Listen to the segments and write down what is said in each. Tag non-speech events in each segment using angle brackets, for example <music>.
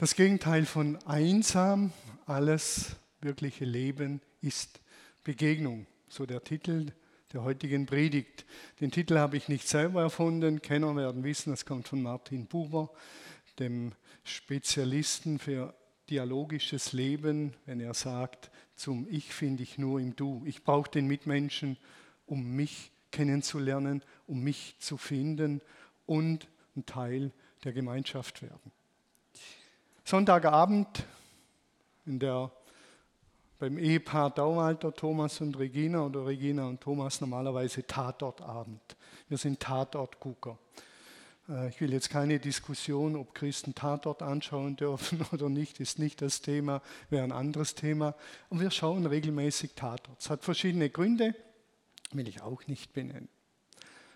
Das Gegenteil von einsam, alles wirkliche Leben ist Begegnung. So der Titel der heutigen Predigt. Den Titel habe ich nicht selber erfunden. Kenner werden wissen, das kommt von Martin Buber, dem Spezialisten für dialogisches Leben, wenn er sagt, zum Ich finde ich nur im Du. Ich brauche den Mitmenschen, um mich kennenzulernen, um mich zu finden und ein Teil der Gemeinschaft werden. Sonntagabend in der, beim Ehepaar Dauwalter, Thomas und Regina oder Regina und Thomas normalerweise Tatortabend. Wir sind Tatortgucker. Äh, ich will jetzt keine Diskussion, ob Christen Tatort anschauen dürfen <laughs> oder nicht, ist nicht das Thema, wäre ein anderes Thema. Und wir schauen regelmäßig Tatort. Es hat verschiedene Gründe, will ich auch nicht benennen.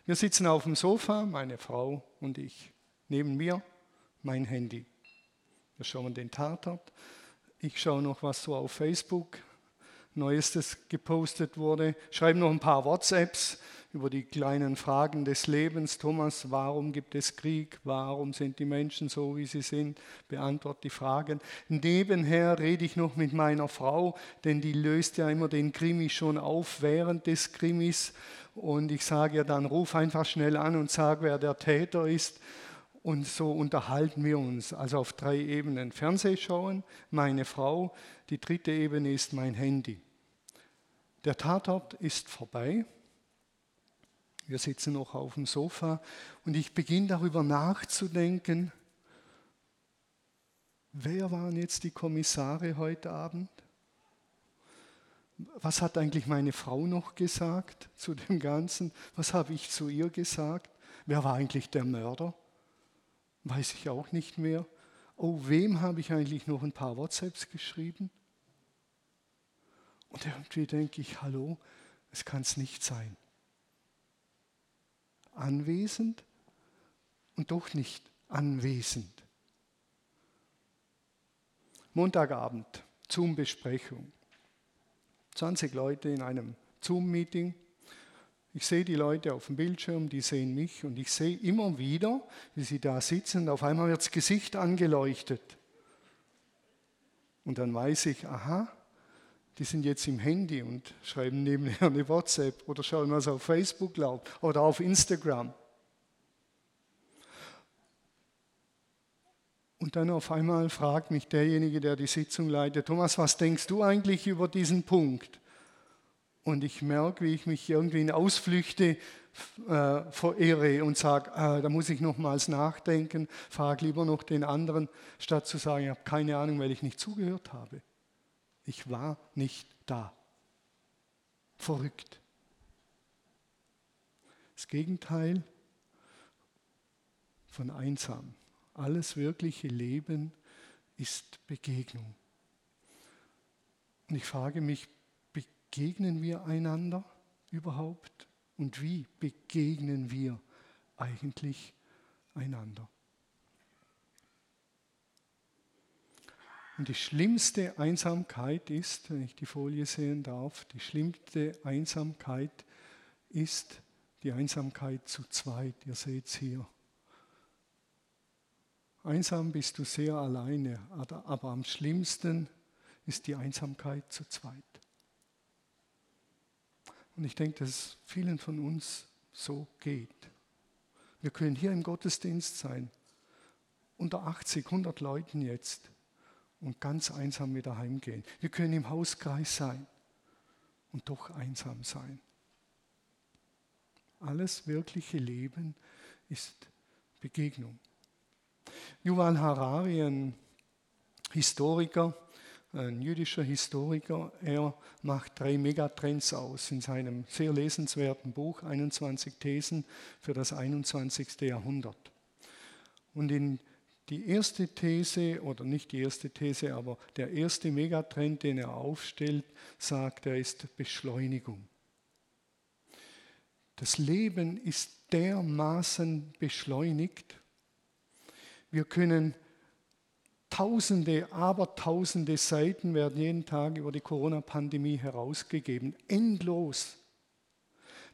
Wir sitzen auf dem Sofa, meine Frau und ich. Neben mir mein Handy. Wir schauen den Tatort. Ich schaue noch, was so auf Facebook Neuestes gepostet wurde. Schreibe noch ein paar WhatsApps über die kleinen Fragen des Lebens. Thomas, warum gibt es Krieg? Warum sind die Menschen so, wie sie sind? Beantworte die Fragen. Nebenher rede ich noch mit meiner Frau, denn die löst ja immer den Krimi schon auf während des Krimis. Und ich sage ihr dann, ruf einfach schnell an und sag, wer der Täter ist. Und so unterhalten wir uns, also auf drei Ebenen. Fernseh schauen, meine Frau, die dritte Ebene ist mein Handy. Der Tatort ist vorbei. Wir sitzen noch auf dem Sofa und ich beginne darüber nachzudenken, wer waren jetzt die Kommissare heute Abend? Was hat eigentlich meine Frau noch gesagt zu dem Ganzen? Was habe ich zu ihr gesagt? Wer war eigentlich der Mörder? Weiß ich auch nicht mehr. Oh, wem habe ich eigentlich noch ein paar WhatsApps geschrieben? Und irgendwie denke ich, hallo, es kann es nicht sein. Anwesend und doch nicht anwesend. Montagabend, Zoom-Besprechung. 20 Leute in einem Zoom-Meeting. Ich sehe die Leute auf dem Bildschirm, die sehen mich und ich sehe immer wieder, wie sie da sitzen und auf einmal wird das Gesicht angeleuchtet. Und dann weiß ich, aha, die sind jetzt im Handy und schreiben nebenher eine WhatsApp oder schauen, was auf Facebook läuft oder auf Instagram. Und dann auf einmal fragt mich derjenige, der die Sitzung leitet, Thomas, was denkst du eigentlich über diesen Punkt? Und ich merke, wie ich mich irgendwie in Ausflüchte äh, verirre und sage, äh, da muss ich nochmals nachdenken, frage lieber noch den anderen, statt zu sagen, ich habe keine Ahnung, weil ich nicht zugehört habe. Ich war nicht da. Verrückt. Das Gegenteil von einsam. Alles wirkliche Leben ist Begegnung. Und ich frage mich, begegnen wir einander überhaupt? Und wie begegnen wir eigentlich einander? Und die schlimmste Einsamkeit ist, wenn ich die Folie sehen darf, die schlimmste Einsamkeit ist die Einsamkeit zu zweit. Ihr seht es hier. Einsam bist du sehr alleine, aber am schlimmsten ist die Einsamkeit zu zweit. Und ich denke, dass es vielen von uns so geht. Wir können hier im Gottesdienst sein, unter 80, 100 Leuten jetzt und ganz einsam wieder heimgehen. Wir können im Hauskreis sein und doch einsam sein. Alles wirkliche Leben ist Begegnung. Yuval Harari, ein Historiker, ein jüdischer Historiker, er macht drei Megatrends aus in seinem sehr lesenswerten Buch 21 Thesen für das 21. Jahrhundert. Und in die erste These, oder nicht die erste These, aber der erste Megatrend, den er aufstellt, sagt, er ist Beschleunigung. Das Leben ist dermaßen beschleunigt. Wir können Tausende, Abertausende Seiten werden jeden Tag über die Corona-Pandemie herausgegeben. Endlos.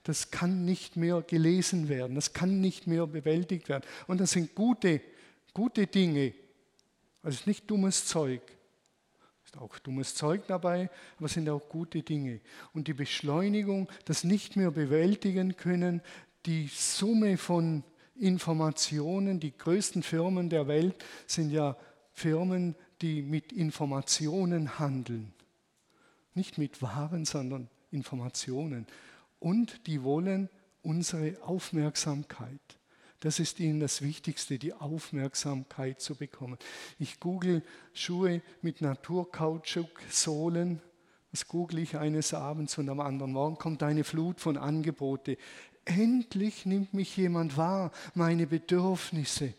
Das kann nicht mehr gelesen werden, das kann nicht mehr bewältigt werden. Und das sind gute, gute Dinge, Also nicht dummes Zeug. Ist auch dummes Zeug dabei, aber es sind auch gute Dinge. Und die Beschleunigung, das nicht mehr bewältigen können, die Summe von Informationen, die größten Firmen der Welt sind ja Firmen, die mit Informationen handeln. Nicht mit Waren, sondern Informationen. Und die wollen unsere Aufmerksamkeit. Das ist ihnen das Wichtigste, die Aufmerksamkeit zu bekommen. Ich google Schuhe mit Naturkautschuk-Sohlen. Das google ich eines Abends und am anderen Morgen kommt eine Flut von Angebote. Endlich nimmt mich jemand wahr, meine Bedürfnisse.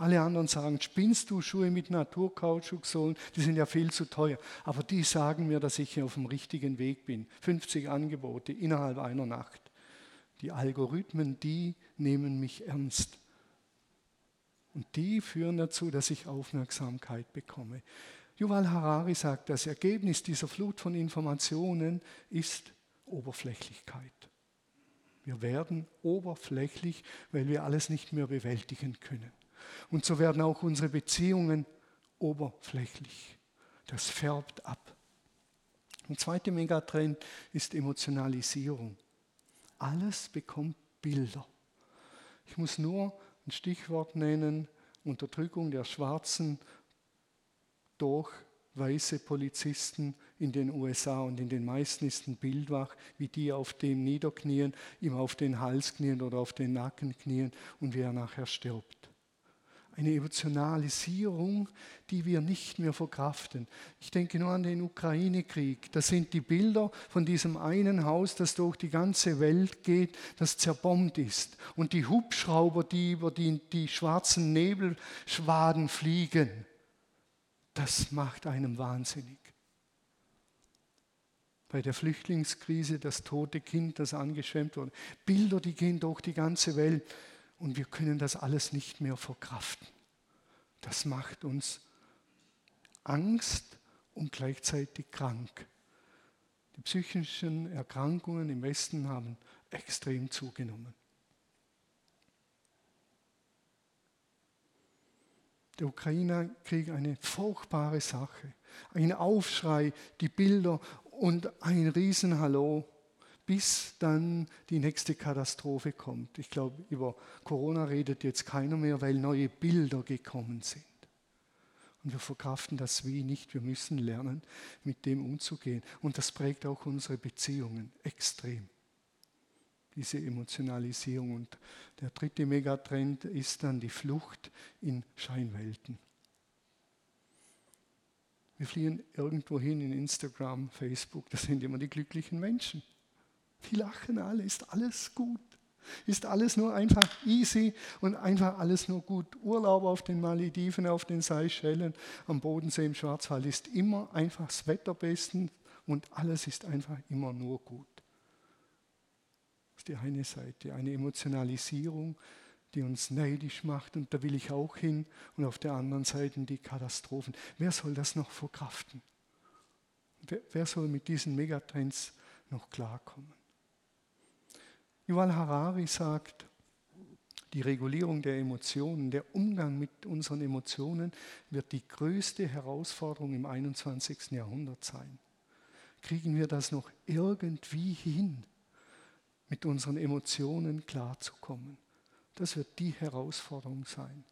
Alle anderen sagen, spinnst du Schuhe mit Naturkautschuksohlen? Die sind ja viel zu teuer. Aber die sagen mir, dass ich hier auf dem richtigen Weg bin. 50 Angebote innerhalb einer Nacht. Die Algorithmen, die nehmen mich ernst. Und die führen dazu, dass ich Aufmerksamkeit bekomme. Yuval Harari sagt, das Ergebnis dieser Flut von Informationen ist Oberflächlichkeit. Wir werden oberflächlich, weil wir alles nicht mehr bewältigen können. Und so werden auch unsere Beziehungen oberflächlich. Das färbt ab. Der zweite Megatrend ist Emotionalisierung. Alles bekommt Bilder. Ich muss nur ein Stichwort nennen, Unterdrückung der Schwarzen durch weiße Polizisten in den USA und in den meisten ist ein Bild wach, wie die auf dem niederknien, ihm auf den Hals knien oder auf den Nacken knien und wie er nachher stirbt eine Emotionalisierung, die wir nicht mehr verkraften. Ich denke nur an den Ukraine-Krieg. Das sind die Bilder von diesem einen Haus, das durch die ganze Welt geht, das zerbombt ist. Und die Hubschrauber, die über die, die schwarzen Nebelschwaden fliegen. Das macht einem wahnsinnig. Bei der Flüchtlingskrise das tote Kind, das angeschwemmt wurde. Bilder, die gehen durch die ganze Welt und wir können das alles nicht mehr verkraften. Das macht uns Angst und gleichzeitig krank. Die psychischen Erkrankungen im Westen haben extrem zugenommen. Der Ukraine-Krieg eine furchtbare Sache, ein Aufschrei, die Bilder und ein Riesenhallo bis dann die nächste Katastrophe kommt. Ich glaube, über Corona redet jetzt keiner mehr, weil neue Bilder gekommen sind. Und wir verkraften das wie nicht. Wir müssen lernen, mit dem umzugehen. Und das prägt auch unsere Beziehungen extrem. Diese Emotionalisierung. Und der dritte Megatrend ist dann die Flucht in Scheinwelten. Wir fliehen irgendwo hin in Instagram, Facebook, das sind immer die glücklichen Menschen. Die lachen alle, ist alles gut. Ist alles nur einfach easy und einfach alles nur gut. Urlaub auf den Malediven, auf den Seychellen, am Bodensee im Schwarzwald ist immer einfach das Wetter besten und alles ist einfach immer nur gut. Das ist die eine Seite, eine Emotionalisierung, die uns neidisch macht und da will ich auch hin und auf der anderen Seite die Katastrophen. Wer soll das noch verkraften? Wer, wer soll mit diesen Megatrends noch klarkommen? Yuval Harari sagt, die Regulierung der Emotionen, der Umgang mit unseren Emotionen wird die größte Herausforderung im 21. Jahrhundert sein. Kriegen wir das noch irgendwie hin, mit unseren Emotionen klarzukommen? Das wird die Herausforderung sein.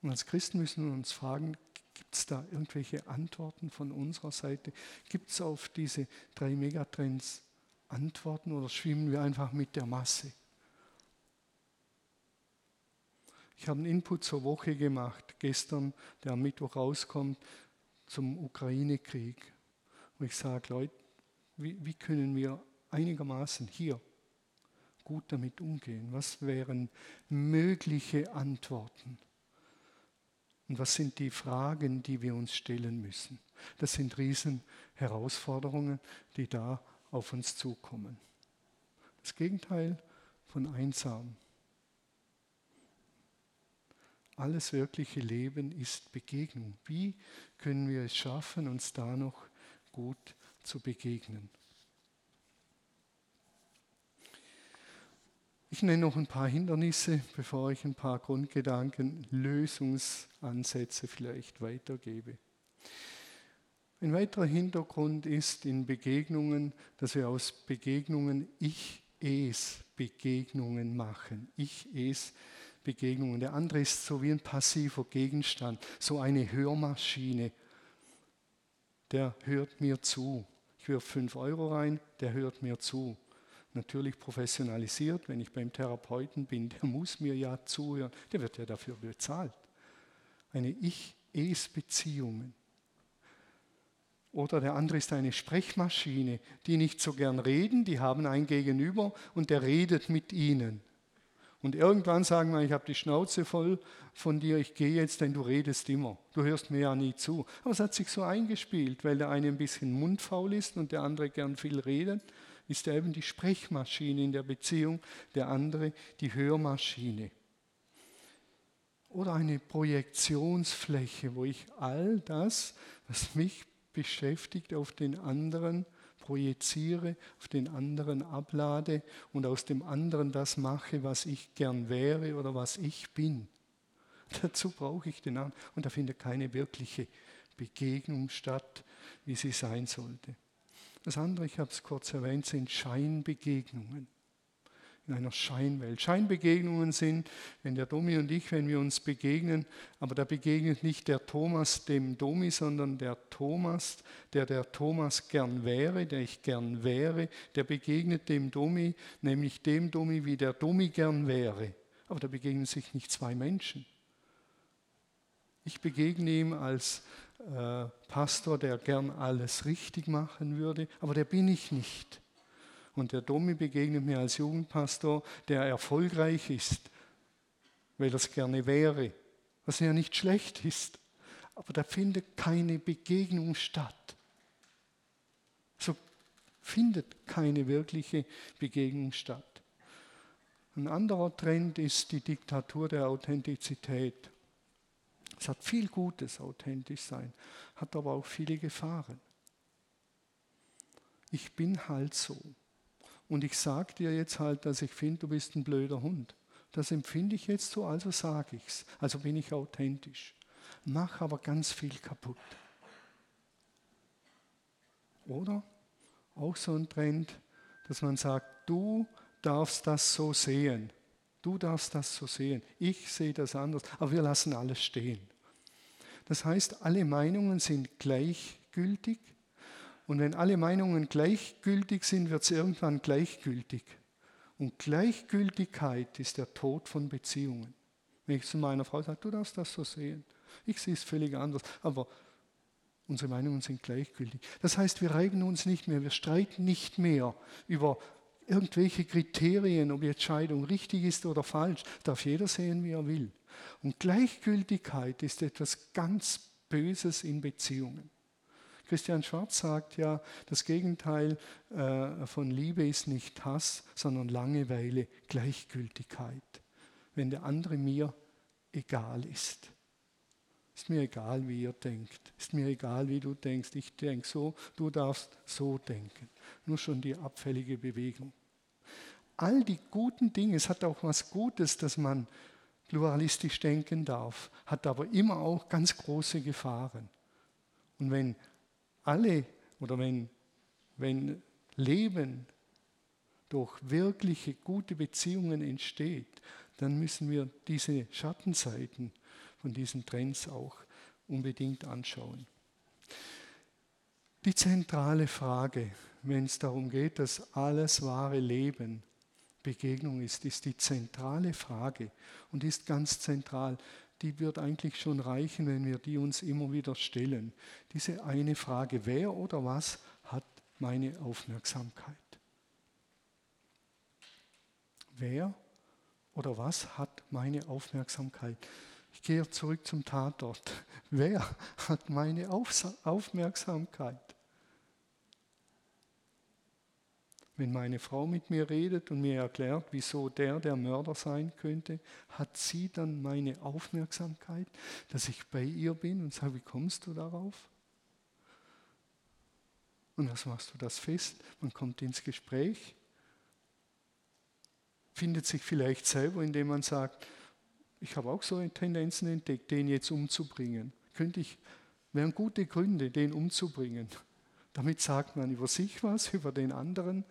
Und als Christen müssen wir uns fragen, gibt es da irgendwelche Antworten von unserer Seite? Gibt es auf diese drei Megatrends antworten oder schwimmen wir einfach mit der Masse? Ich habe einen Input zur Woche gemacht, gestern, der am Mittwoch rauskommt, zum Ukraine-Krieg. Und ich sage, Leute, wie, wie können wir einigermaßen hier gut damit umgehen? Was wären mögliche Antworten? Und was sind die Fragen, die wir uns stellen müssen? Das sind Riesenherausforderungen, die da auf uns zukommen. Das Gegenteil von einsam. Alles wirkliche Leben ist Begegnung. Wie können wir es schaffen, uns da noch gut zu begegnen? Ich nenne noch ein paar Hindernisse, bevor ich ein paar Grundgedanken, Lösungsansätze vielleicht weitergebe. Ein weiterer Hintergrund ist in Begegnungen, dass wir aus Begegnungen Ich-Es-Begegnungen machen. Ich-Es-Begegnungen. Der andere ist so wie ein passiver Gegenstand, so eine Hörmaschine. Der hört mir zu. Ich wirf 5 Euro rein, der hört mir zu natürlich professionalisiert, wenn ich beim Therapeuten bin, der muss mir ja zuhören, der wird ja dafür bezahlt. Eine Ich-Es-Beziehungen. Oder der andere ist eine Sprechmaschine, die nicht so gern reden, die haben ein Gegenüber und der redet mit ihnen. Und irgendwann sagen wir, ich habe die Schnauze voll von dir, ich gehe jetzt, denn du redest immer. Du hörst mir ja nie zu. Aber es hat sich so eingespielt, weil der eine ein bisschen mundfaul ist und der andere gern viel redet ist er eben die Sprechmaschine in der Beziehung, der andere die Hörmaschine. Oder eine Projektionsfläche, wo ich all das, was mich beschäftigt, auf den anderen projiziere, auf den anderen ablade und aus dem anderen das mache, was ich gern wäre oder was ich bin. <laughs> Dazu brauche ich den anderen. Und da findet keine wirkliche Begegnung statt, wie sie sein sollte. Das andere, ich habe es kurz erwähnt, sind Scheinbegegnungen. In einer Scheinwelt. Scheinbegegnungen sind, wenn der Domi und ich, wenn wir uns begegnen, aber da begegnet nicht der Thomas dem Domi, sondern der Thomas, der der Thomas gern wäre, der ich gern wäre, der begegnet dem Domi, nämlich dem Domi, wie der Domi gern wäre. Aber da begegnen sich nicht zwei Menschen. Ich begegne ihm als äh, Pastor, der gern alles richtig machen würde, aber der bin ich nicht. Und der Domi begegnet mir als Jugendpastor, der erfolgreich ist, weil es gerne wäre, was ja nicht schlecht ist. Aber da findet keine Begegnung statt. So findet keine wirkliche Begegnung statt. Ein anderer Trend ist die Diktatur der Authentizität. Es hat viel Gutes, authentisch sein, hat aber auch viele Gefahren. Ich bin halt so. Und ich sage dir jetzt halt, dass ich finde, du bist ein blöder Hund. Das empfinde ich jetzt so, also sage ich es. Also bin ich authentisch. Mach aber ganz viel kaputt. Oder auch so ein Trend, dass man sagt, du darfst das so sehen. Du darfst das so sehen. Ich sehe das anders, aber wir lassen alles stehen. Das heißt, alle Meinungen sind gleichgültig. Und wenn alle Meinungen gleichgültig sind, wird es irgendwann gleichgültig. Und Gleichgültigkeit ist der Tod von Beziehungen. Wenn ich zu meiner Frau sage, du darfst das so sehen. Ich sehe es völlig anders. Aber unsere Meinungen sind gleichgültig. Das heißt, wir reiben uns nicht mehr, wir streiten nicht mehr über irgendwelche Kriterien, ob die Entscheidung richtig ist oder falsch, darf jeder sehen, wie er will. Und Gleichgültigkeit ist etwas ganz Böses in Beziehungen. Christian Schwarz sagt ja, das Gegenteil äh, von Liebe ist nicht Hass, sondern Langeweile, Gleichgültigkeit. Wenn der andere mir egal ist. Ist mir egal, wie ihr denkt. Ist mir egal, wie du denkst. Ich denke so, du darfst so denken. Nur schon die abfällige Bewegung. All die guten Dinge, es hat auch was Gutes, dass man pluralistisch denken darf, hat aber immer auch ganz große Gefahren. Und wenn alle oder wenn, wenn Leben durch wirkliche gute Beziehungen entsteht, dann müssen wir diese Schattenseiten von diesen Trends auch unbedingt anschauen. Die zentrale Frage, wenn es darum geht, dass alles wahre Leben Begegnung ist, ist die zentrale Frage und ist ganz zentral. Die wird eigentlich schon reichen, wenn wir die uns immer wieder stellen. Diese eine Frage, wer oder was hat meine Aufmerksamkeit? Wer oder was hat meine Aufmerksamkeit? Ich gehe zurück zum Tatort. <laughs> Wer hat meine Aufmerksamkeit? Wenn meine Frau mit mir redet und mir erklärt, wieso der der Mörder sein könnte, hat sie dann meine Aufmerksamkeit, dass ich bei ihr bin und sage, wie kommst du darauf? Und was machst du das fest? Man kommt ins Gespräch. findet sich vielleicht selber, indem man sagt, ich habe auch so Tendenzen entdeckt, den jetzt umzubringen. Könnte ich, wären gute Gründe, den umzubringen. Damit sagt man über sich was, <laughs> über den anderen.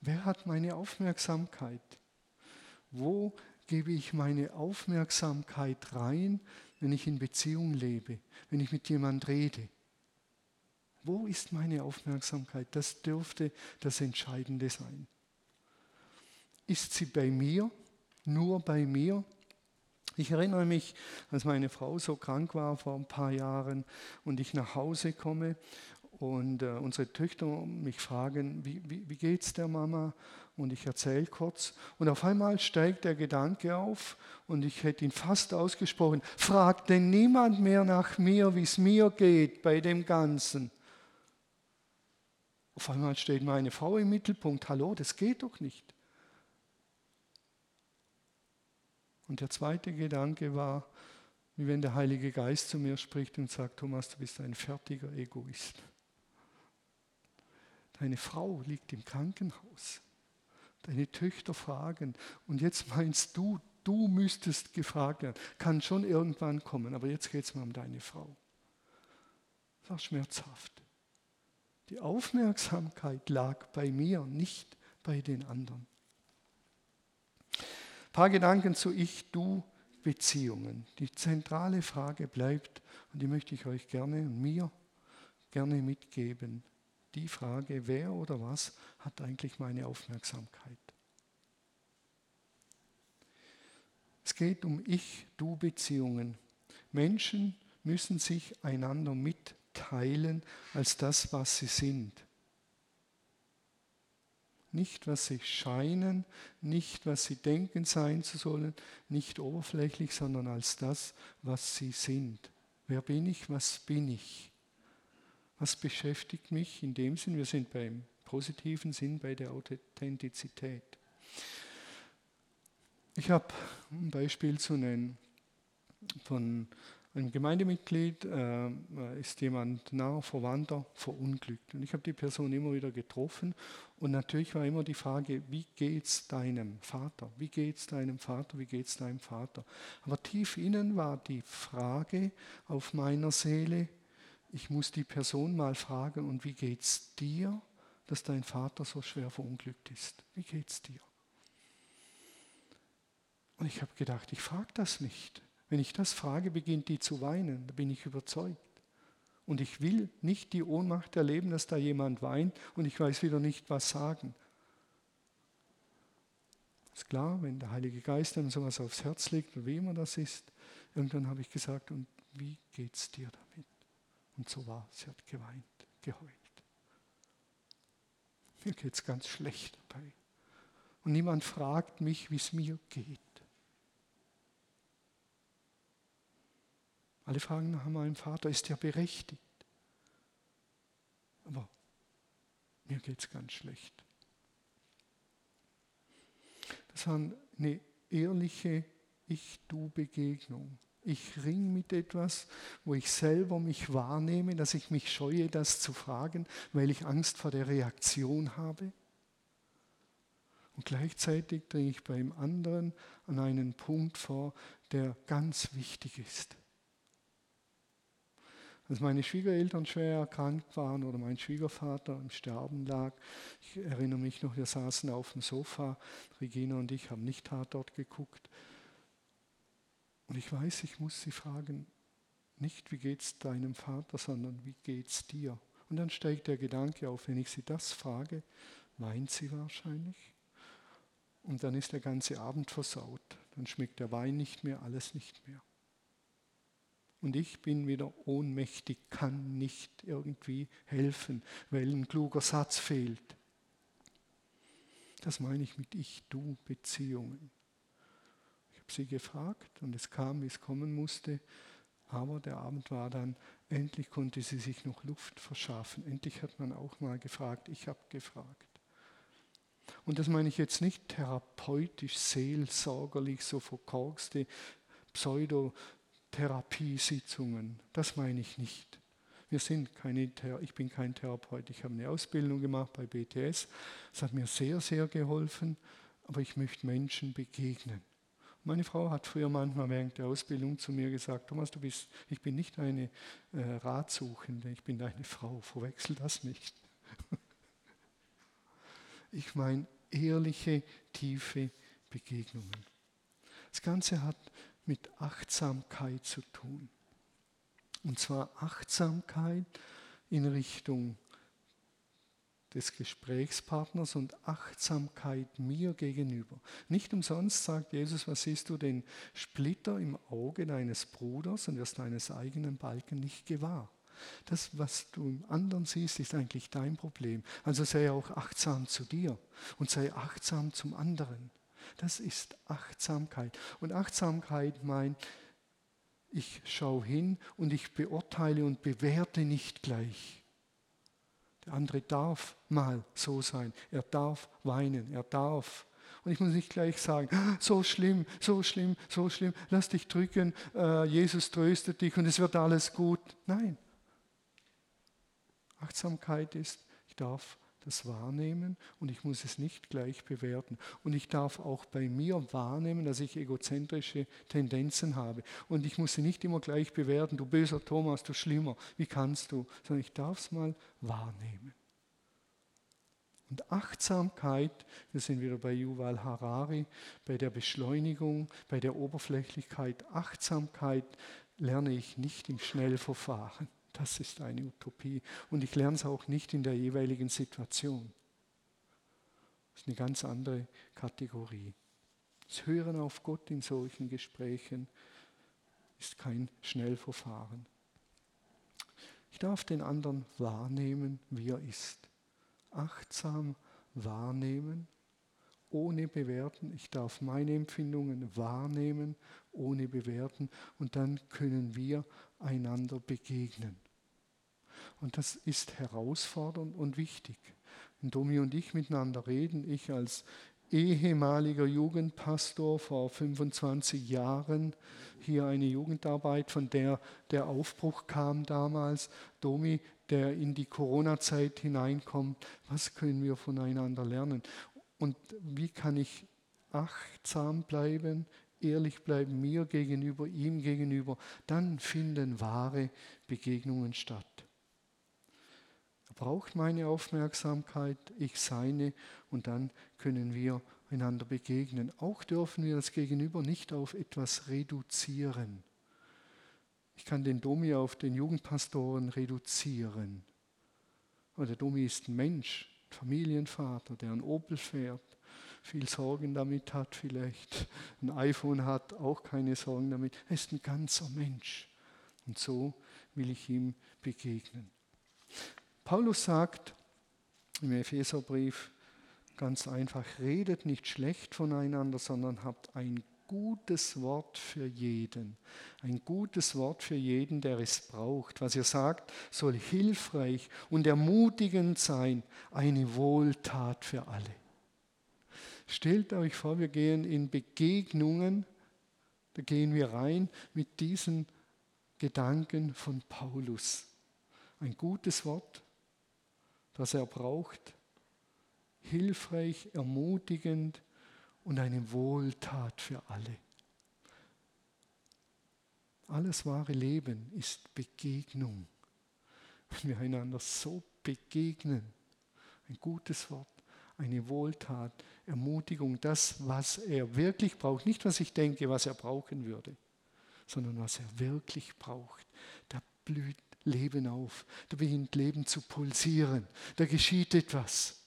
Wer hat meine Aufmerksamkeit? Wo gebe ich meine Aufmerksamkeit rein, wenn ich in Beziehung lebe, wenn ich mit jemand rede? Wo ist meine Aufmerksamkeit? Das dürfte das Entscheidende sein. Ist sie bei mir, nur bei mir? Ich erinnere mich, als meine Frau so krank war vor ein paar Jahren und ich nach Hause komme und äh, unsere Töchter mich fragen, wie, wie, wie geht es der Mama? Und ich erzähle kurz. Und auf einmal steigt der Gedanke auf und ich hätte ihn fast ausgesprochen, fragt denn niemand mehr nach mir, wie es mir geht bei dem Ganzen? Auf einmal steht meine Frau im Mittelpunkt. Hallo, das geht doch nicht. Und der zweite Gedanke war, wie wenn der Heilige Geist zu mir spricht und sagt, Thomas, du bist ein fertiger Egoist. Deine Frau liegt im Krankenhaus. Deine Töchter fragen. Und jetzt meinst du, du müsstest gefragt werden. Kann schon irgendwann kommen, aber jetzt geht es mir um deine Frau. Das war schmerzhaft. Die Aufmerksamkeit lag bei mir, nicht bei den anderen. Ein paar Gedanken zu Ich-Du-Beziehungen. Die zentrale Frage bleibt, und die möchte ich euch gerne und mir gerne mitgeben, die Frage, wer oder was hat eigentlich meine Aufmerksamkeit? Es geht um Ich-Du-Beziehungen. Menschen müssen sich einander mitteilen teilen als das, was sie sind. Nicht, was sie scheinen, nicht, was sie denken sein zu sollen, nicht oberflächlich, sondern als das, was sie sind. Wer bin ich, was bin ich? Was beschäftigt mich in dem Sinn? Wir sind beim positiven Sinn bei der Authentizität. Ich habe ein Beispiel zu nennen von ein Gemeindemitglied äh, ist jemand naher Verwandter verunglückt. Und ich habe die Person immer wieder getroffen. Und natürlich war immer die Frage, wie geht es deinem Vater? Wie geht es deinem Vater? Wie geht es deinem Vater? Aber tief innen war die Frage auf meiner Seele, ich muss die Person mal fragen, und wie geht es dir, dass dein Vater so schwer verunglückt ist? Wie geht es dir? Und ich habe gedacht, ich frage das nicht. Wenn ich das frage, beginnt die zu weinen, da bin ich überzeugt. Und ich will nicht die Ohnmacht erleben, dass da jemand weint und ich weiß wieder nicht, was sagen. Ist klar, wenn der Heilige Geist einem sowas aufs Herz legt, wie immer das ist, irgendwann habe ich gesagt, und wie geht es dir damit? Und so war, sie hat geweint, geheult. Mir geht es ganz schlecht dabei. Und niemand fragt mich, wie es mir geht. Alle Fragen nach meinem Vater ist ja berechtigt. Aber mir geht es ganz schlecht. Das war eine ehrliche Ich-Du-Begegnung. Ich ring mit etwas, wo ich selber mich wahrnehme, dass ich mich scheue, das zu fragen, weil ich Angst vor der Reaktion habe. Und gleichzeitig dringe ich beim anderen an einen Punkt vor, der ganz wichtig ist als meine Schwiegereltern schwer erkrankt waren oder mein Schwiegervater im Sterben lag. Ich erinnere mich noch, wir saßen auf dem Sofa, Regina und ich haben nicht dort geguckt. Und ich weiß, ich muss sie fragen, nicht wie geht es deinem Vater, sondern wie geht es dir? Und dann steigt der Gedanke auf, wenn ich sie das frage, weint sie wahrscheinlich. Und dann ist der ganze Abend versaut. Dann schmeckt der Wein nicht mehr, alles nicht mehr und ich bin wieder ohnmächtig, kann nicht irgendwie helfen, weil ein kluger Satz fehlt. Das meine ich mit Ich-Du-Beziehungen. Habe sie gefragt und es kam, wie es kommen musste, aber der Abend war dann, endlich konnte sie sich noch Luft verschaffen. Endlich hat man auch mal gefragt, ich habe gefragt. Und das meine ich jetzt nicht therapeutisch, seelsorgerlich, so verkorkste Pseudo- Therapiesitzungen. Das meine ich nicht. Wir sind keine, ich bin kein Therapeut. Ich habe eine Ausbildung gemacht bei BTS. Das hat mir sehr, sehr geholfen. aber ich möchte Menschen begegnen. Meine Frau hat früher manchmal während der Ausbildung zu mir gesagt, Thomas, du bist, ich bin nicht eine äh, Ratsuchende, ich bin deine Frau, verwechsel das nicht. <laughs> ich meine ehrliche, tiefe Begegnungen. Das Ganze hat mit Achtsamkeit zu tun. Und zwar Achtsamkeit in Richtung des Gesprächspartners und Achtsamkeit mir gegenüber. Nicht umsonst sagt Jesus, was siehst du den Splitter im Auge deines Bruders und wirst deines eigenen Balken nicht gewahr. Das, was du im anderen siehst, ist eigentlich dein Problem. Also sei auch achtsam zu dir und sei achtsam zum anderen. Das ist Achtsamkeit. Und Achtsamkeit meint, ich schaue hin und ich beurteile und bewerte nicht gleich. Der andere darf mal so sein. Er darf weinen. Er darf. Und ich muss nicht gleich sagen, ah, so schlimm, so schlimm, so schlimm, lass dich drücken, äh, Jesus tröstet dich und es wird alles gut. Nein. Achtsamkeit ist, ich darf das wahrnehmen und ich muss es nicht gleich bewerten. Und ich darf auch bei mir wahrnehmen, dass ich egozentrische Tendenzen habe. Und ich muss sie nicht immer gleich bewerten, du böser Thomas, du schlimmer, wie kannst du, sondern ich darf es mal wahrnehmen. Und Achtsamkeit, wir sind wieder bei Yuval Harari, bei der Beschleunigung, bei der Oberflächlichkeit. Achtsamkeit lerne ich nicht im Schnellverfahren. Das ist eine Utopie. Und ich lerne es auch nicht in der jeweiligen Situation. Das ist eine ganz andere Kategorie. Das Hören auf Gott in solchen Gesprächen ist kein Schnellverfahren. Ich darf den anderen wahrnehmen, wie er ist. Achtsam wahrnehmen, ohne bewerten. Ich darf meine Empfindungen wahrnehmen, ohne bewerten. Und dann können wir einander begegnen. Und das ist herausfordernd und wichtig. Wenn Domi und ich miteinander reden, ich als ehemaliger Jugendpastor vor 25 Jahren, hier eine Jugendarbeit, von der der Aufbruch kam damals, Domi, der in die Corona-Zeit hineinkommt, was können wir voneinander lernen? Und wie kann ich achtsam bleiben, ehrlich bleiben, mir gegenüber, ihm gegenüber, dann finden wahre Begegnungen statt. Er braucht meine Aufmerksamkeit, ich seine, und dann können wir einander begegnen. Auch dürfen wir das Gegenüber nicht auf etwas reduzieren. Ich kann den Domi auf den Jugendpastoren reduzieren. Aber der Domi ist ein Mensch, Familienvater, der ein Opel fährt, viel Sorgen damit hat vielleicht, ein iPhone hat, auch keine Sorgen damit. Er ist ein ganzer Mensch. Und so will ich ihm begegnen. Paulus sagt im Epheserbrief ganz einfach, redet nicht schlecht voneinander, sondern habt ein gutes Wort für jeden. Ein gutes Wort für jeden, der es braucht. Was ihr sagt, soll hilfreich und ermutigend sein, eine Wohltat für alle. Stellt euch vor, wir gehen in Begegnungen, da gehen wir rein mit diesen Gedanken von Paulus. Ein gutes Wort, das er braucht, hilfreich, ermutigend und eine Wohltat für alle. Alles wahre Leben ist Begegnung. Wenn wir einander so begegnen, ein gutes Wort, eine Wohltat, Ermutigung, das, was er wirklich braucht. Nicht, was ich denke, was er brauchen würde, sondern was er wirklich braucht. Da blüht Leben auf, da beginnt Leben zu pulsieren, da geschieht etwas.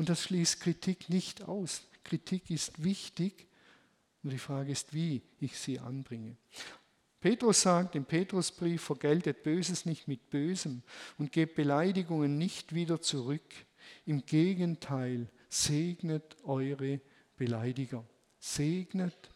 Und das schließt Kritik nicht aus. Kritik ist wichtig, nur die Frage ist, wie ich sie anbringe. Petrus sagt im Petrusbrief, vergeltet Böses nicht mit Bösem und gebt Beleidigungen nicht wieder zurück. Im Gegenteil, segnet eure Beleidiger. Segnet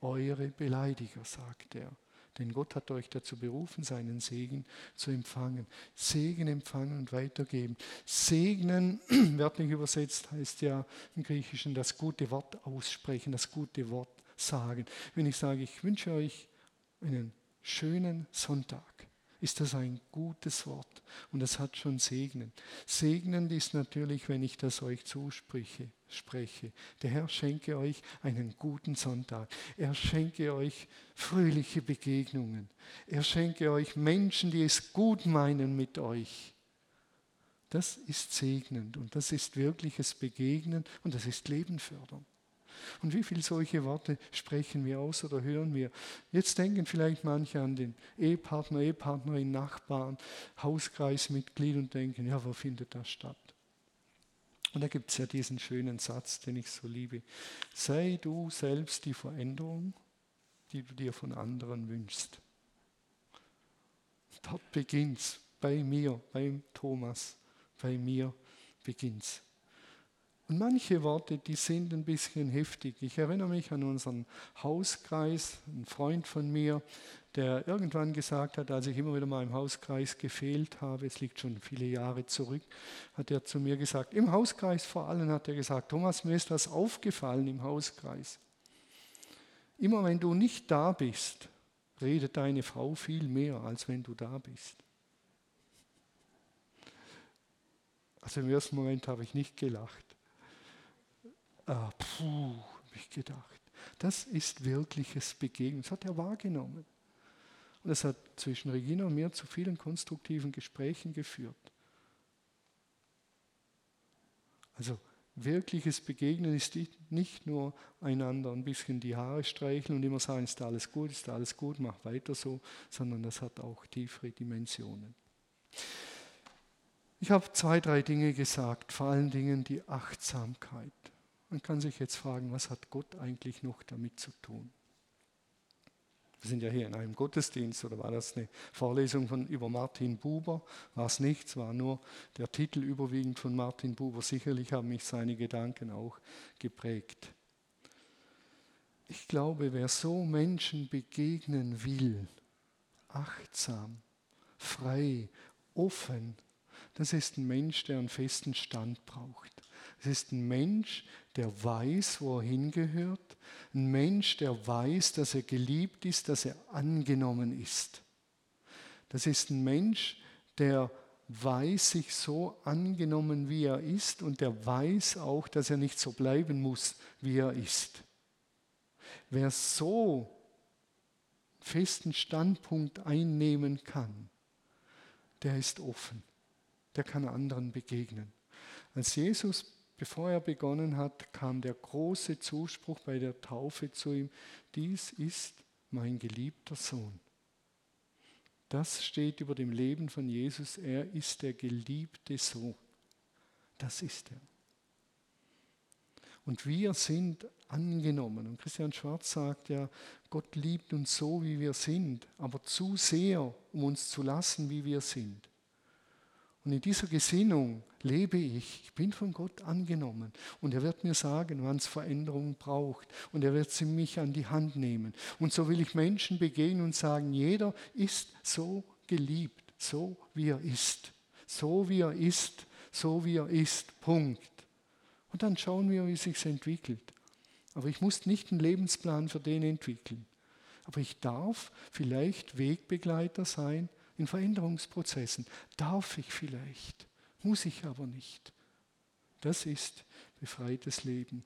eure Beleidiger, sagt er. Denn Gott hat euch dazu berufen, seinen Segen zu empfangen. Segen empfangen und weitergeben. Segnen, <clears throat> wörtlich übersetzt, heißt ja im Griechischen das gute Wort aussprechen, das gute Wort sagen. Wenn ich sage, ich wünsche euch einen schönen Sonntag. ist das ein gutes Wort und das hat schon Segnen. Segnend ist natürlich, wenn ich das euch zuspreche. Spreche. Der Herr schenke euch einen guten Sonntag. Er schenke euch fröhliche Begegnungen. Er schenke euch Menschen, die es gut meinen mit euch. Das ist segnend und das ist wirkliches Begegnen und das ist Leben fördern. Und wie viele solche Worte sprechen wir aus oder hören wir? Jetzt denken vielleicht manche an den Ehepartner, Ehepartnerin, Nachbarn, Hauskreismitglied und denken, ja, wo findet das statt? Und da gibt es ja diesen schönen Satz, den ich so liebe. Sei du selbst die Veränderung, die du dir von anderen wünschst. Dort beginnt's, bei mir, beim Thomas, bei mir beginnt's. Und manche Worte, die sind ein bisschen heftig. Ich erinnere mich an unseren Hauskreis, ein Freund von mir, der irgendwann gesagt hat, als ich immer wieder mal im Hauskreis gefehlt habe, es liegt schon viele Jahre zurück, hat er zu mir gesagt, im Hauskreis vor allem hat er gesagt, Thomas, mir ist was aufgefallen im Hauskreis. Immer wenn du nicht da bist, redet deine Frau viel mehr, als wenn du da bist. Also im ersten Moment habe ich nicht gelacht ah, puh, habe ich gedacht. Das ist wirkliches Begegnen. Das hat er wahrgenommen. Und das hat zwischen Regina und mir zu vielen konstruktiven Gesprächen geführt. Also wirkliches Begegnen ist nicht nur einander ein bisschen die Haare streicheln und immer sagen, ist da alles gut, ist da alles gut, mach weiter so, sondern das hat auch tiefere Dimensionen. Ich habe zwei, drei Dinge gesagt, vor allen Dingen die Achtsamkeit. Man kann sich jetzt fragen, was hat Gott eigentlich noch damit zu tun? Wir sind ja hier in einem Gottesdienst oder war das eine Vorlesung von, über Martin Buber? War es nichts, war nur der Titel überwiegend von Martin Buber. Sicherlich haben mich seine Gedanken auch geprägt. Ich glaube, wer so Menschen begegnen will, achtsam, frei, offen, das ist ein Mensch, der einen festen Stand braucht. Es ist ein Mensch, der weiß, wo er hingehört. Ein Mensch, der weiß, dass er geliebt ist, dass er angenommen ist. Das ist ein Mensch, der weiß sich so angenommen, wie er ist und der weiß auch, dass er nicht so bleiben muss, wie er ist. Wer so festen Standpunkt einnehmen kann, der ist offen, der kann anderen begegnen. Als Jesus Bevor er begonnen hat, kam der große Zuspruch bei der Taufe zu ihm, dies ist mein geliebter Sohn. Das steht über dem Leben von Jesus, er ist der geliebte Sohn. Das ist er. Und wir sind angenommen. Und Christian Schwarz sagt ja, Gott liebt uns so, wie wir sind, aber zu sehr, um uns zu lassen, wie wir sind. Und in dieser Gesinnung lebe ich. Ich bin von Gott angenommen. Und er wird mir sagen, wann es Veränderungen braucht. Und er wird sie mich an die Hand nehmen. Und so will ich Menschen begegnen und sagen, jeder ist so geliebt, so wie er ist. So wie er ist, so wie er ist. Punkt. Und dann schauen wir, wie es sich entwickelt. Aber ich muss nicht einen Lebensplan für den entwickeln. Aber ich darf vielleicht Wegbegleiter sein in Veränderungsprozessen. Darf ich vielleicht, muss ich aber nicht. Das ist befreites Leben.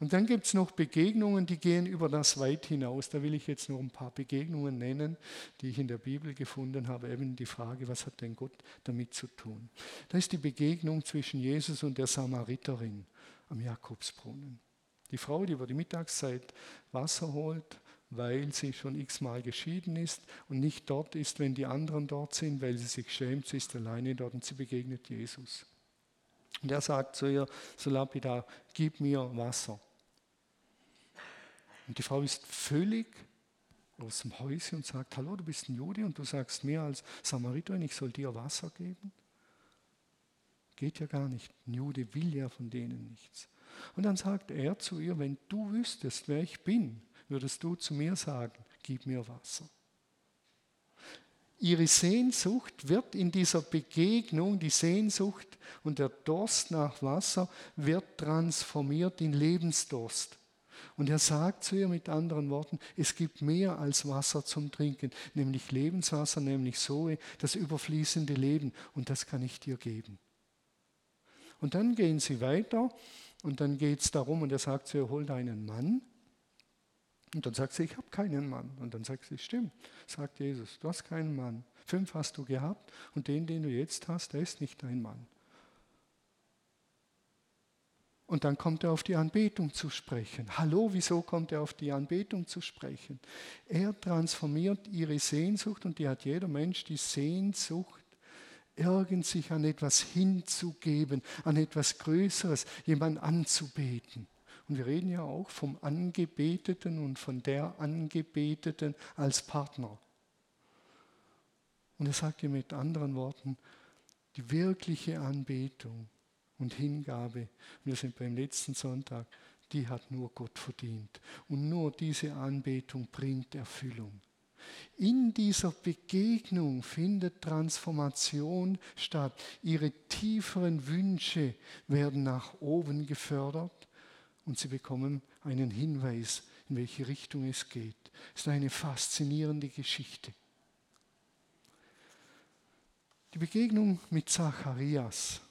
Und dann gibt es noch Begegnungen, die gehen über das weit hinaus. Da will ich jetzt noch ein paar Begegnungen nennen, die ich in der Bibel gefunden habe. Eben die Frage, was hat denn Gott damit zu tun? Da ist die Begegnung zwischen Jesus und der Samariterin am Jakobsbrunnen. Die Frau, die über die Mittagszeit Wasser holt, weil sie schon x-mal geschieden ist und nicht dort ist, wenn die anderen dort sind, weil sie sich schämt, sie ist alleine dort und sie begegnet Jesus. Und er sagt zu ihr, so lapidar, gib mir Wasser. Und die Frau ist völlig aus dem Häuschen und sagt, hallo, du bist ein Jude und du sagst mir als Samariterin, ich soll dir Wasser geben? Geht ja gar nicht. Ein Jude will ja von denen nichts. Und dann sagt er zu ihr, wenn du wüsstest, wer ich bin, würdest du zu mir sagen, gib mir Wasser. Ihre Sehnsucht wird in dieser Begegnung, die Sehnsucht und der Durst nach Wasser wird transformiert in Lebensdurst. Und er sagt zu ihr mit anderen Worten, es gibt mehr als Wasser zum Trinken, nämlich Lebenswasser, nämlich Zoe, das überfließende Leben. Und das kann ich dir geben. Und dann gehen sie weiter und dann geht es darum, und er sagt zu ihr, hol deinen Mann. Und dann sagt sie, ich habe keinen Mann. Und dann sagt sie, stimmt, sagt Jesus, du hast keinen Mann. Fünf hast du gehabt und den, den du jetzt hast, der ist nicht dein Mann. Und dann kommt er auf die Anbetung zu sprechen. Hallo, wieso kommt er auf die Anbetung zu sprechen? Er transformiert ihre Sehnsucht und die hat jeder Mensch die Sehnsucht, irgend sich an etwas hinzugeben, an etwas Größeres, jemand anzubeten. Und wir reden ja auch vom Angebeteten und von der Angebeteten als Partner. Und er sagt ihr mit anderen Worten, die wirkliche Anbetung und Hingabe, wir sind beim letzten Sonntag, die hat nur Gott verdient. Und nur diese Anbetung bringt Erfüllung. In dieser Begegnung findet Transformation statt. Ihre tieferen Wünsche werden nach oben gefördert und sie bekommen einen Hinweis, in welche Richtung es geht. Es ist eine faszinierende Geschichte. Die Begegnung mit Zacharias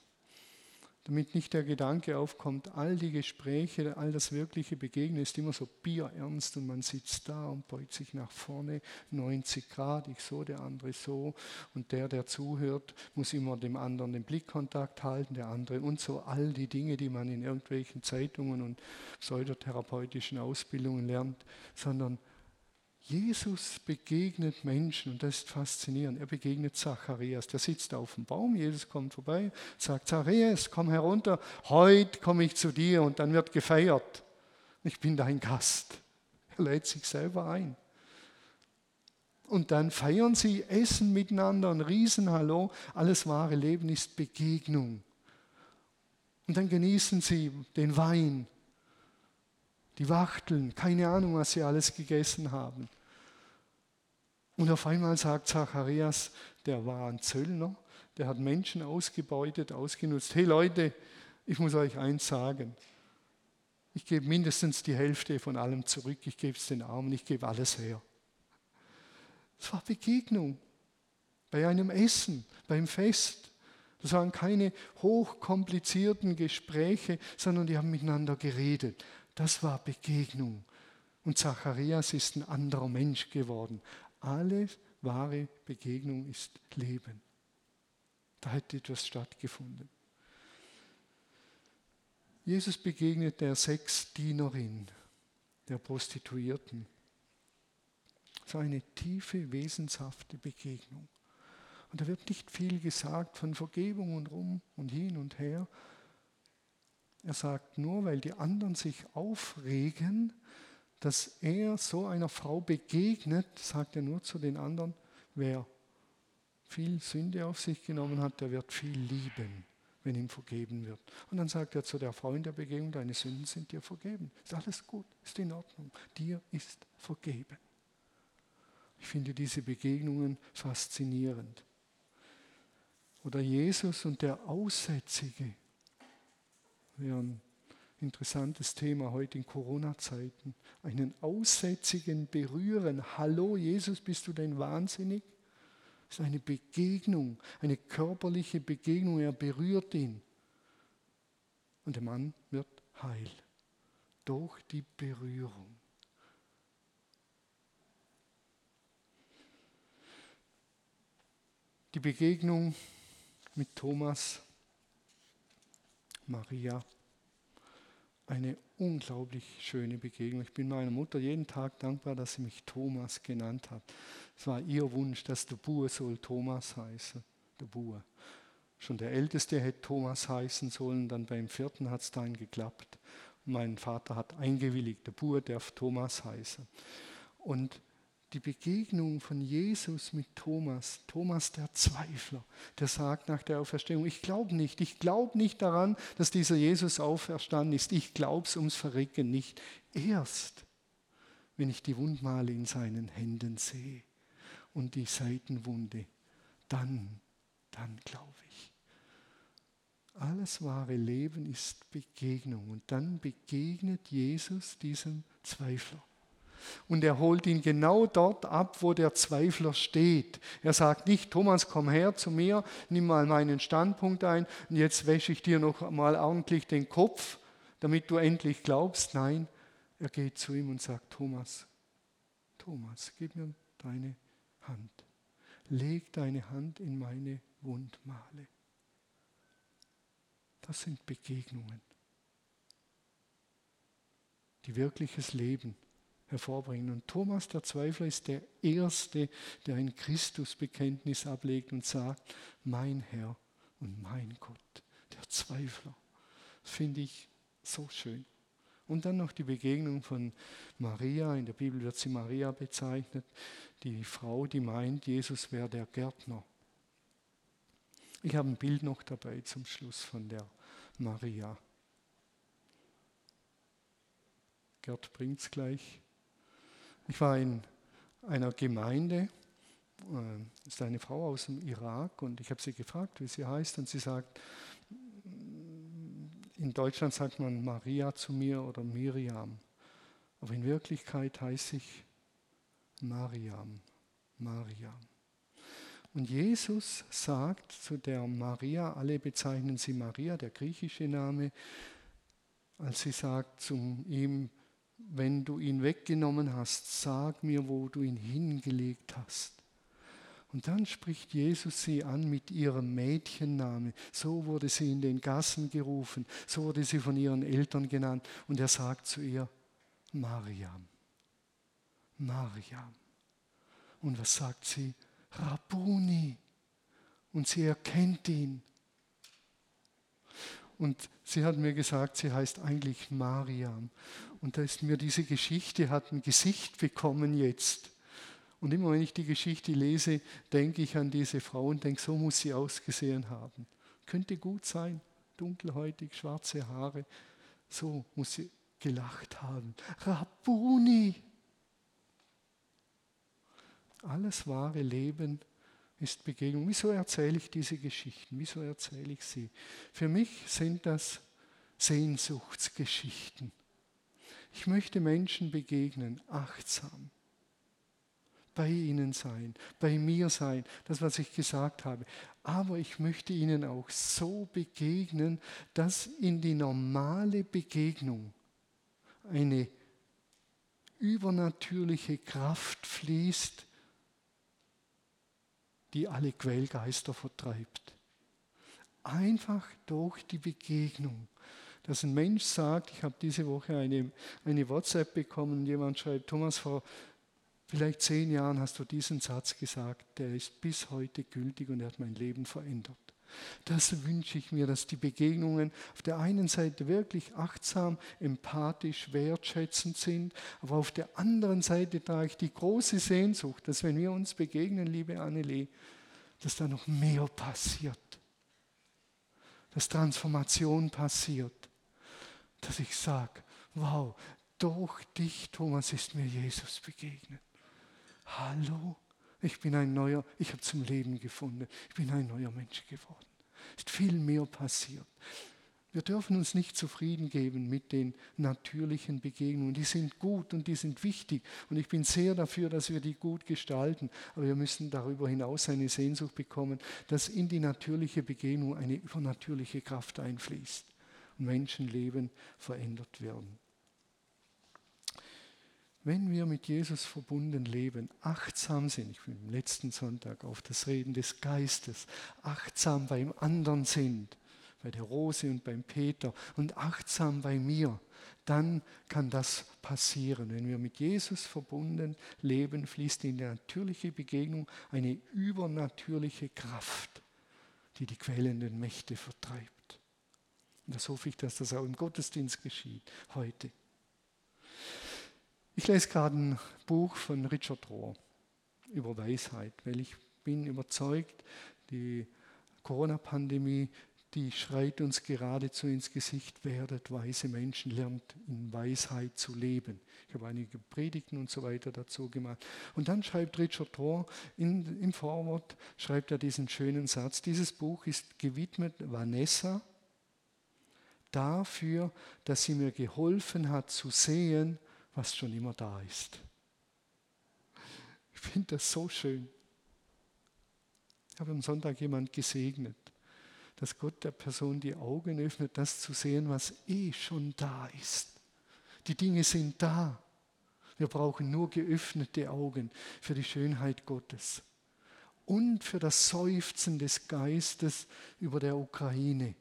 damit nicht der Gedanke aufkommt, all die Gespräche, all das wirkliche Begegnen ist immer so bierernst und man sitzt da und beugt sich nach vorne, 90 Grad, ich so, der andere so. Und der, der zuhört, muss immer dem anderen den Blickkontakt halten, der andere und so. All die Dinge, die man in irgendwelchen Zeitungen und pseudotherapeutischen Ausbildungen lernt, sondern Jesus begegnet Menschen und das ist faszinierend. Er begegnet Zacharias, der sitzt auf dem Baum, Jesus kommt vorbei, sagt, Zacharias, komm herunter, heute komme ich zu dir und dann wird gefeiert. Ich bin dein Gast. Er lädt sich selber ein. Und dann feiern sie, essen miteinander, ein Riesenhallo. Alles wahre Leben ist Begegnung. Und dann genießen sie den Wein, die Wachteln, keine Ahnung, was sie alles gegessen haben. Und auf einmal sagt Zacharias, der war ein Zöllner, der hat Menschen ausgebeutet, ausgenutzt. Hey Leute, ich muss euch eins sagen. Ich gebe mindestens die Hälfte von allem zurück. Ich gebe es den Armen, ich gebe alles her. Es war Begegnung bei einem Essen, beim Fest. Das waren keine hochkomplizierten Gespräche, sondern die haben miteinander geredet. Das war Begegnung. Und Zacharias ist ein anderer Mensch geworden. Alle wahre Begegnung ist Leben. Da hat etwas stattgefunden. Jesus begegnet der Sexdienerin, der Prostituierten. So eine tiefe, wesenshafte Begegnung. Und da wird nicht viel gesagt von Vergebung und rum und hin und her. Er sagt nur, weil die anderen sich aufregen, dass er so einer Frau begegnet, sagt er nur zu den anderen, wer viel Sünde auf sich genommen hat, der wird viel lieben, wenn ihm vergeben wird. Und dann sagt er zu der Frau in der Begegnung, deine Sünden sind dir vergeben. Ist alles gut, ist in Ordnung. Dir ist vergeben. Ich finde diese Begegnungen faszinierend. Oder Jesus und der Aussätzige. Wir haben Interessantes Thema heute in Corona-Zeiten. Einen Aussätzigen berühren. Hallo Jesus, bist du denn wahnsinnig? Das ist eine Begegnung, eine körperliche Begegnung. Er berührt ihn. Und der Mann wird heil. Durch die Berührung. Die Begegnung mit Thomas, Maria eine unglaublich schöne Begegnung. Ich bin meiner Mutter jeden Tag dankbar, dass sie mich Thomas genannt hat. Es war ihr Wunsch, dass der Bur soll Thomas heißen. Der Bur. Schon der Älteste hätte Thomas heißen sollen, dann beim vierten hat es dann geklappt. Mein Vater hat eingewilligt, der Bur darf Thomas heißen. Und die Begegnung von Jesus mit Thomas, Thomas der Zweifler, der sagt nach der Auferstehung, ich glaube nicht, ich glaube nicht daran, dass dieser Jesus auferstanden ist, ich glaube es ums Verrecken nicht. Erst, wenn ich die Wundmale in seinen Händen sehe und die Seitenwunde, dann, dann glaube ich. Alles wahre Leben ist Begegnung. Und dann begegnet Jesus diesem Zweifler. Und er holt ihn genau dort ab, wo der Zweifler steht. Er sagt nicht, Thomas, komm her zu mir, nimm mal meinen Standpunkt ein und jetzt wäsche ich dir noch mal ordentlich den Kopf, damit du endlich glaubst. Nein, er geht zu ihm und sagt, Thomas, Thomas, gib mir deine Hand. Leg deine Hand in meine Wundmale. Das sind Begegnungen, die wirkliches Leben hervorbringen. Und Thomas der Zweifler ist der Erste, der ein Christusbekenntnis ablegt und sagt, mein Herr und mein Gott, der Zweifler. Finde ich so schön. Und dann noch die Begegnung von Maria, in der Bibel wird sie Maria bezeichnet, die Frau, die meint, Jesus wäre der Gärtner. Ich habe ein Bild noch dabei zum Schluss von der Maria. Gerd bringt es gleich. Ich war in einer Gemeinde, äh, ist eine Frau aus dem Irak und ich habe sie gefragt, wie sie heißt und sie sagt, in Deutschland sagt man Maria zu mir oder Miriam, aber in Wirklichkeit heiße ich Mariam, Mariam. Und Jesus sagt zu der Maria, alle bezeichnen sie Maria, der griechische Name, als sie sagt zu ihm, wenn du ihn weggenommen hast, sag mir, wo du ihn hingelegt hast. Und dann spricht Jesus sie an mit ihrem Mädchenname. So wurde sie in den Gassen gerufen, so wurde sie von ihren Eltern genannt. Und er sagt zu ihr, Mariam, Mariam. Und was sagt sie? Rabuni. Und sie erkennt ihn. Und sie hat mir gesagt, sie heißt eigentlich Mariam. Und da ist mir diese Geschichte, hat ein Gesicht bekommen jetzt. Und immer wenn ich die Geschichte lese, denke ich an diese Frau und denke, so muss sie ausgesehen haben. Könnte gut sein, dunkelhäutig, schwarze Haare. So muss sie gelacht haben. Rabuni. Alles wahre Leben ist Begegnung. Wieso erzähle ich diese Geschichten? Wieso erzähle ich sie? Für mich sind das Sehnsuchtsgeschichten. Ich möchte Menschen begegnen, achtsam. Bei ihnen sein, bei mir sein, das, was ich gesagt habe. Aber ich möchte ihnen auch so begegnen, dass in die normale Begegnung eine übernatürliche Kraft fließt, die alle Quellgeister vertreibt. Einfach durch die Begegnung. Dass ein Mensch sagt, ich habe diese Woche eine, eine WhatsApp bekommen und jemand schreibt, Thomas, vor vielleicht zehn Jahren hast du diesen Satz gesagt, der ist bis heute gültig und er hat mein Leben verändert. Das wünsche ich mir, dass die Begegnungen auf der einen Seite wirklich achtsam, empathisch, wertschätzend sind, aber auf der anderen Seite trage ich die große Sehnsucht, dass wenn wir uns begegnen, liebe Annelie, dass da noch mehr passiert, dass Transformation passiert, dass ich sage, wow, durch dich, Thomas, ist mir Jesus begegnet. Hallo, ich bin ein neuer, ich habe zum Leben gefunden. Ich bin ein neuer Mensch geworden. Es ist viel mehr passiert. Wir dürfen uns nicht zufrieden geben mit den natürlichen Begegnungen. Die sind gut und die sind wichtig. Und ich bin sehr dafür, dass wir die gut gestalten. Aber wir müssen darüber hinaus eine Sehnsucht bekommen, dass in die natürliche Begegnung eine übernatürliche Kraft einfließt und Menschenleben verändert werden. Wenn wir mit Jesus verbunden leben, achtsam sind, ich bin am letzten Sonntag auf das Reden des Geistes, achtsam beim anderen sind, bei der Rose und beim Peter und achtsam bei mir, dann kann das passieren. Wenn wir mit Jesus verbunden leben, fließt in die natürliche Begegnung eine übernatürliche Kraft, die die quälenden Mächte vertreibt. Und das hoffe ich, dass das auch im Gottesdienst geschieht heute. Ich lese gerade ein Buch von Richard Rohr über Weisheit, weil ich bin überzeugt, die Corona-Pandemie, die schreit uns geradezu ins Gesicht, werdet weise Menschen, lernt in Weisheit zu leben. Ich habe einige Predigten und so weiter dazu gemacht. Und dann schreibt Richard Thor im Vorwort, schreibt er diesen schönen Satz, dieses Buch ist gewidmet Vanessa, dafür, dass sie mir geholfen hat zu sehen, was schon immer da ist. Ich finde das so schön. Ich habe am Sonntag jemand gesegnet, dass Gott der Person die Augen öffnet, das zu sehen, was eh schon da ist. Die Dinge sind da. Wir brauchen nur geöffnete Augen für die Schönheit Gottes und für das Seufzen des Geistes über der Ukraine.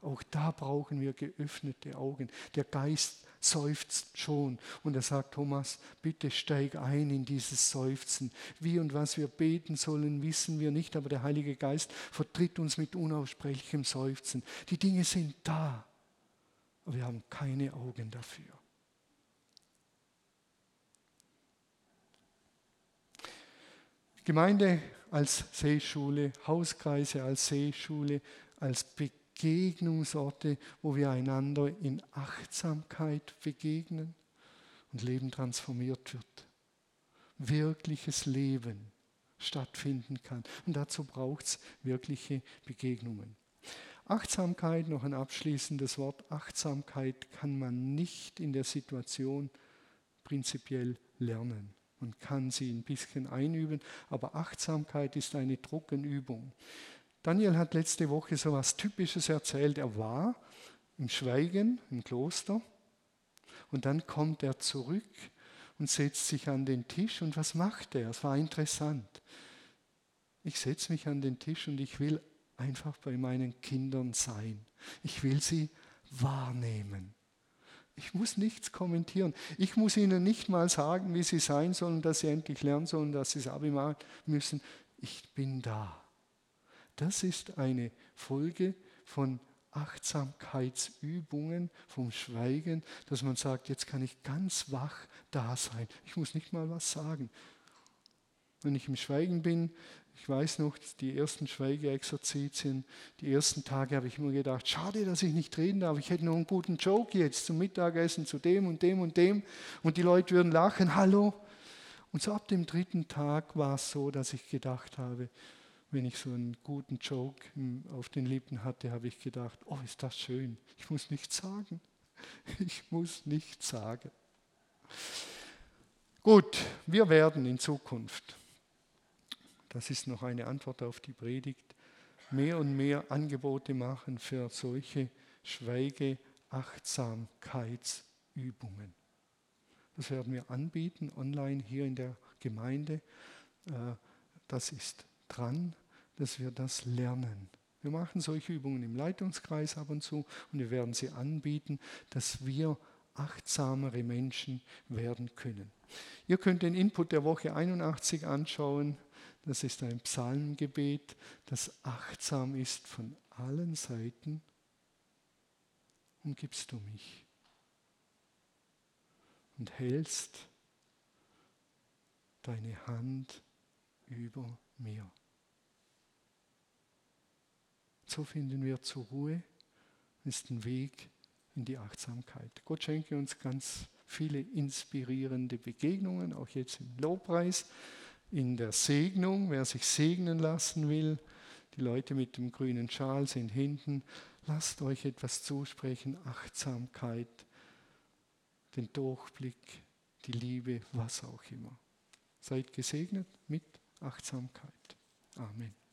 Auch da brauchen wir geöffnete Augen. Der Geist seufzt schon. Und er sagt, Thomas, bitte steig ein in dieses Seufzen. Wie und was wir beten sollen, wissen wir nicht, aber der Heilige Geist vertritt uns mit unaussprechlichem Seufzen. Die Dinge sind da, aber wir haben keine Augen dafür. Gemeinde als Seeschule, Hauskreise als Seeschule, als Begegnungsorte, wo wir einander in Achtsamkeit begegnen und Leben transformiert wird. Wirkliches Leben stattfinden kann. Und dazu braucht es wirkliche Begegnungen. Achtsamkeit, noch ein abschließendes Wort. Achtsamkeit kann man nicht in der Situation prinzipiell lernen. Man kann sie ein bisschen einüben, aber Achtsamkeit ist eine Trockenübung. Daniel hat letzte Woche so etwas Typisches erzählt. Er war im Schweigen im Kloster und dann kommt er zurück und setzt sich an den Tisch. Und was macht er? Es war interessant. Ich setze mich an den Tisch und ich will einfach bei meinen Kindern sein. Ich will sie wahrnehmen. Ich muss nichts kommentieren. Ich muss ihnen nicht mal sagen, wie sie sein sollen, dass sie endlich lernen sollen, dass sie es Abi machen müssen. Ich bin da. Das ist eine Folge von Achtsamkeitsübungen, vom Schweigen, dass man sagt, jetzt kann ich ganz wach da sein. Ich muss nicht mal was sagen. Wenn ich im Schweigen bin, ich weiß noch, die ersten Schweigeexerzitien, die ersten Tage habe ich immer gedacht, schade, dass ich nicht reden darf. Ich hätte noch einen guten Joke jetzt zum Mittagessen zu dem und dem und dem. Und die Leute würden lachen, hallo. Und so ab dem dritten Tag war es so, dass ich gedacht habe, wenn ich so einen guten Joke auf den Lippen hatte, habe ich gedacht, oh, ist das schön. Ich muss nichts sagen. <laughs> Ich muss nichts sagen. Gut, wir werden in Zukunft das ist noch eine Antwort auf die Predigt, mehr und mehr Angebote machen für solche Schweige-Achtsamkeitsübungen. Das werden wir anbieten online hier in der Gemeinde. Äh, das ist dran, dass wir das lernen. Wir machen solche Übungen im Leitungskreis ab und zu und wir werden sie anbieten, dass wir achtsamere Menschen werden können. Ihr könnt den Input der Woche 81 anschauen. Das ist ein Psalmgebet, das achtsam ist von allen Seiten. Umgibst du mich und hältst deine Hand über mir. So finden wir zur Ruhe, ist ein Weg in die Achtsamkeit. Gott schenke uns ganz viele inspirierende Begegnungen, auch jetzt im Lobpreis in der Segnung, wer sich segnen lassen will. Die Leute mit dem grünen Schal sind hinten. Lasst euch etwas zusprechen, Achtsamkeit, den Durchblick, die Liebe, was auch immer. Seid gesegnet mit Achtsamkeit. Amen.